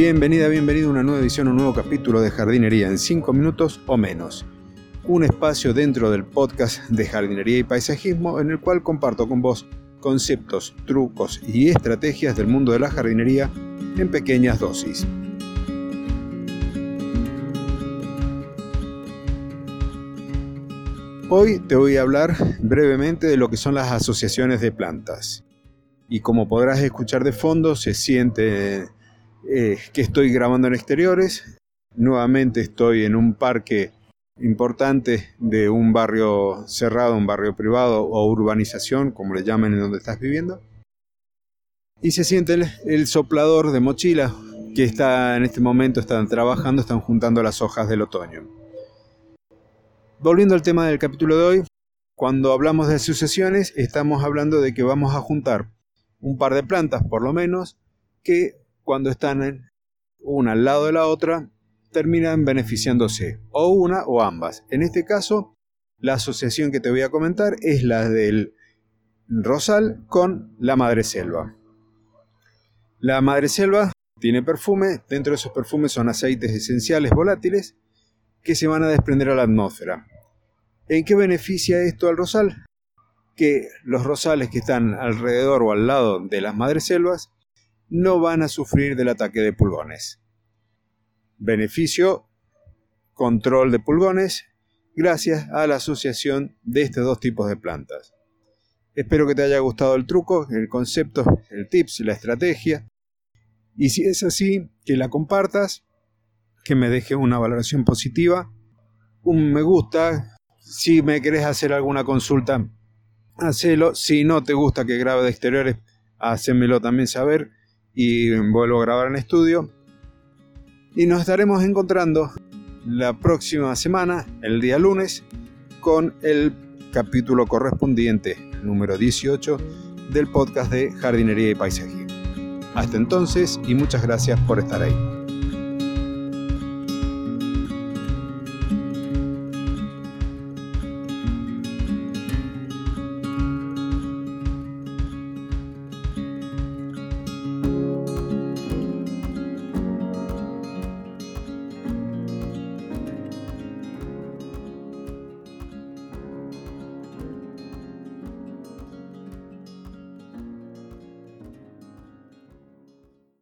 Bienvenida, bienvenido a una nueva edición, un nuevo capítulo de jardinería en 5 minutos o menos. Un espacio dentro del podcast de jardinería y paisajismo en el cual comparto con vos conceptos, trucos y estrategias del mundo de la jardinería en pequeñas dosis. Hoy te voy a hablar brevemente de lo que son las asociaciones de plantas. Y como podrás escuchar de fondo, se siente eh, que estoy grabando en exteriores. Nuevamente estoy en un parque importante de un barrio cerrado, un barrio privado o urbanización, como le llaman en donde estás viviendo. Y se siente el, soplador de mochila que está en este momento, están trabajando, están juntando las hojas del otoño. Volviendo al tema del capítulo de hoy, cuando hablamos de sucesiones, estamos hablando de que vamos a juntar un par de plantas, por lo menos, que cuando están una al lado de la otra, terminan beneficiándose, o una o ambas. En este caso, la asociación que te voy a comentar es la del rosal con la madreselva. La madreselva tiene perfume, dentro de esos perfumes son aceites esenciales volátiles que se van a desprender a la atmósfera. ¿En qué beneficia esto al rosal? Que los rosales que están alrededor o al lado de las madreselvas no van a sufrir del ataque de pulgones. Beneficio, control de pulgones, gracias a la asociación de estos dos tipos de plantas. Espero que te haya gustado el truco, el concepto, el tips, la estrategia. Y si es así, que la compartas, que me dejes una valoración positiva, un me gusta. Si me querés hacer alguna consulta, hacelo. Si no te gusta que grabe de exteriores, hacémelo también saber y vuelvo a grabar en estudio. Y nos estaremos encontrando la próxima semana, el día lunes, con el capítulo correspondiente, número 18, del podcast de jardinería y paisaje. Hasta entonces y muchas gracias por estar ahí.